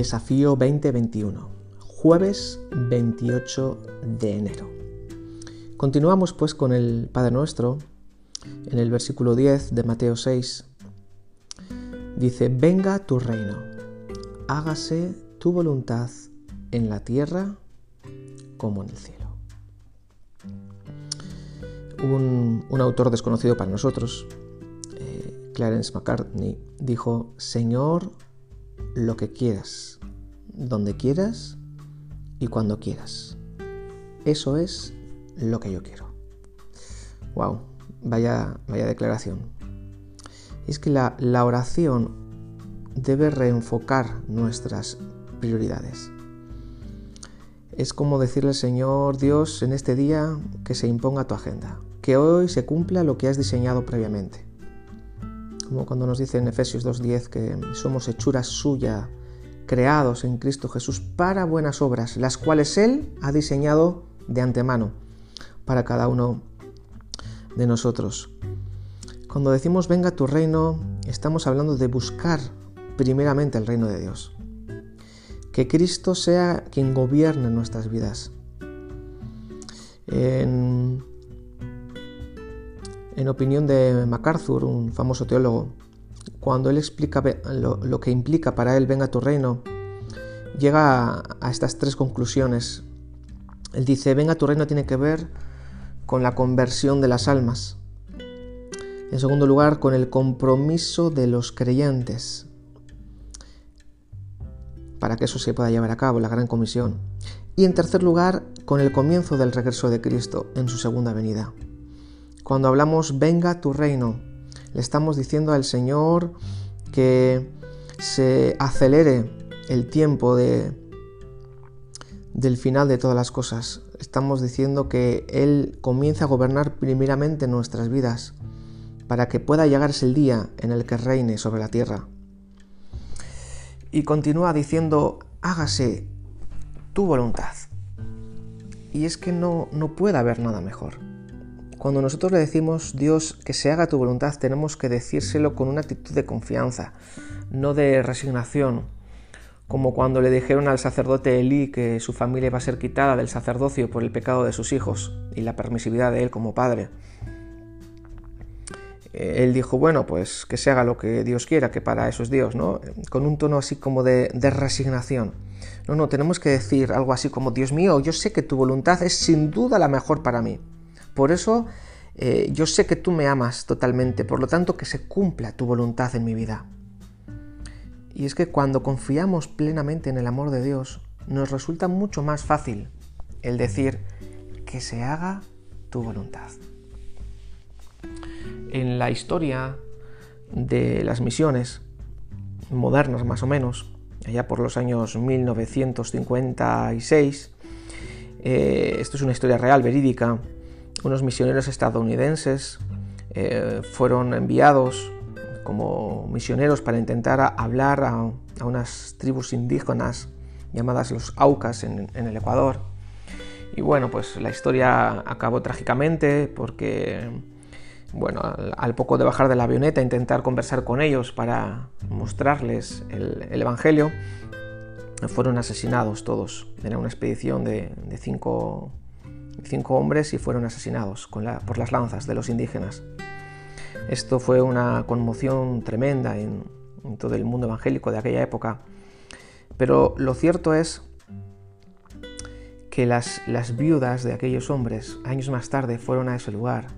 Desafío 2021, jueves 28 de enero. Continuamos pues con el Padre Nuestro en el versículo 10 de Mateo 6. Dice, venga tu reino, hágase tu voluntad en la tierra como en el cielo. Un, autor desconocido para nosotros, eh, Clarence McCartney, dijo, Señor, lo que quieras, donde quieras y cuando quieras. Eso es lo que yo quiero. Wow, vaya, vaya declaración. Es que la, la oración debe reenfocar nuestras prioridades. Es como decirle al Señor Dios en este día que se imponga tu agenda, que hoy se cumpla lo que has diseñado previamente como cuando nos dice en Efesios 2.10 que somos hechuras suya, creados en Cristo Jesús para buenas obras, las cuales Él ha diseñado de antemano para cada uno de nosotros. Cuando decimos venga tu reino, estamos hablando de buscar primeramente el reino de Dios. Que Cristo sea quien gobierne nuestras vidas. En en opinión de MacArthur, un famoso teólogo, cuando él explica lo, que implica para él venga tu reino, llega a, estas tres conclusiones. Él dice, venga tu reino tiene que ver con la conversión de las almas. En segundo lugar, con el compromiso de los creyentes para que eso se pueda llevar a cabo, la gran comisión. Y en tercer lugar, con el comienzo del regreso de Cristo en su segunda venida. Cuando hablamos venga tu reino, le estamos diciendo al Señor que se acelere el tiempo de, del final de todas las cosas. Estamos diciendo que Él comienza a gobernar primeramente nuestras vidas para que pueda llegarse el día en el que reine sobre la tierra. Y continúa diciendo, hágase tu voluntad. Y es que no, no puede haber nada mejor. Cuando nosotros le decimos, Dios, que se haga tu voluntad, tenemos que decírselo con una actitud de confianza, no de resignación, como cuando le dijeron al sacerdote Elí que su familia iba a ser quitada del sacerdocio por el pecado de sus hijos y la permisividad de él como padre. Eh, él dijo, bueno, pues que se haga lo que Dios quiera, que para eso es Dios, ¿no? Con un tono así como de, de resignación. No, no, tenemos que decir algo así como, Dios mío, yo sé que tu voluntad es sin duda la mejor para mí. Por eso eh, yo sé que tú me amas totalmente, por lo tanto que se cumpla tu voluntad en mi vida. Y es que cuando confiamos plenamente en el amor de Dios, nos resulta mucho más fácil el decir que se haga tu voluntad. En la historia de las misiones modernas más o menos, allá por los años 1956, eh, esto es una historia real, verídica, unos misioneros estadounidenses eh, fueron enviados como misioneros para intentar hablar a, unas tribus indígenas llamadas los Aucas en, el Ecuador. Y bueno, pues la historia acabó trágicamente porque, bueno, al, poco de bajar de la avioneta, intentar conversar con ellos para mostrarles el, Evangelio, fueron asesinados todos. Era una expedición de, de cinco cinco hombres y fueron asesinados por las lanzas de los indígenas. Esto fue una conmoción tremenda en, todo el mundo evangélico de aquella época. Pero lo cierto es que las, viudas de aquellos hombres años más tarde fueron a ese lugar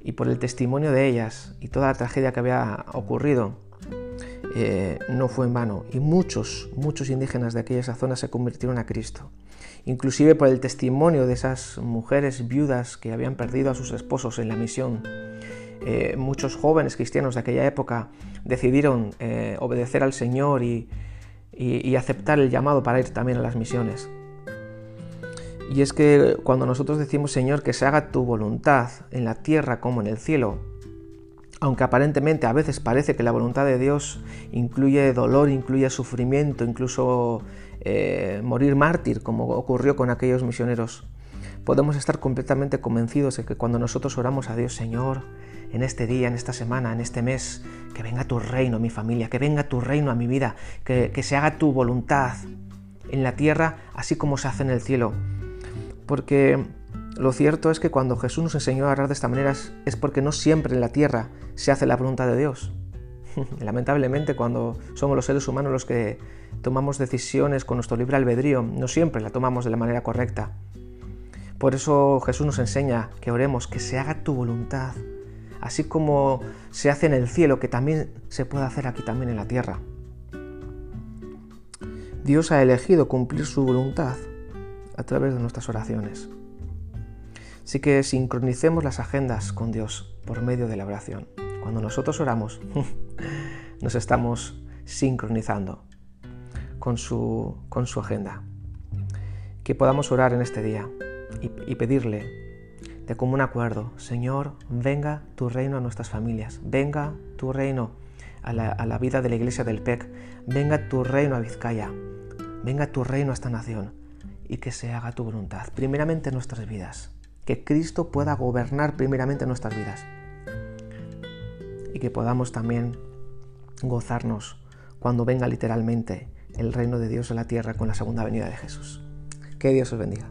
y por el testimonio de ellas y toda la tragedia que había ocurrido, eh, no fue en vano. Y muchos, muchos indígenas de aquella zona se convirtieron a Cristo inclusive por el testimonio de esas mujeres viudas que habían perdido a sus esposos en la misión. Eh, muchos jóvenes cristianos de aquella época decidieron eh, obedecer al Señor y, aceptar el llamado para ir también a las misiones. Y es que cuando nosotros decimos, Señor, que se haga tu voluntad en la tierra como en el cielo, aunque aparentemente a veces parece que la voluntad de Dios incluye dolor, incluye sufrimiento, incluso eh, morir mártir, como ocurrió con aquellos misioneros. podemos estar completamente convencidos de que cuando nosotros oramos a Dios, Señor, en este día, en esta semana, en este mes, que venga tu reino a mi familia, que venga tu reino a mi vida, que, que se haga tu voluntad en la tierra así como se hace en el cielo. Porque lo cierto es que cuando Jesús nos enseñó a orar de esta manera es porque no siempre en la tierra se hace la voluntad de Dios. Lamentablemente cuando somos los seres humanos los que tomamos decisiones con nuestro libre albedrío, no siempre la tomamos de la manera correcta. Por eso Jesús nos enseña que oremos, que se haga tu voluntad, así como se hace en el cielo, que también se puede hacer aquí también en la tierra. Dios ha elegido cumplir su voluntad a través de nuestras oraciones. Así que sincronicemos las agendas con Dios por medio de la oración. Cuando nosotros oramos, nos estamos sincronizando con su, con su agenda. Que podamos orar en este día y, pedirle de común acuerdo, Señor, venga tu reino a nuestras familias, venga tu reino a la, a la vida de la iglesia del PEC, venga tu reino a Vizcaya, venga tu reino a esta nación y que se haga tu voluntad, primeramente en nuestras vidas, que Cristo pueda gobernar primeramente nuestras vidas y que podamos también gozarnos cuando venga literalmente el reino de Dios en la tierra con la segunda venida de Jesús. Que Dios os bendiga.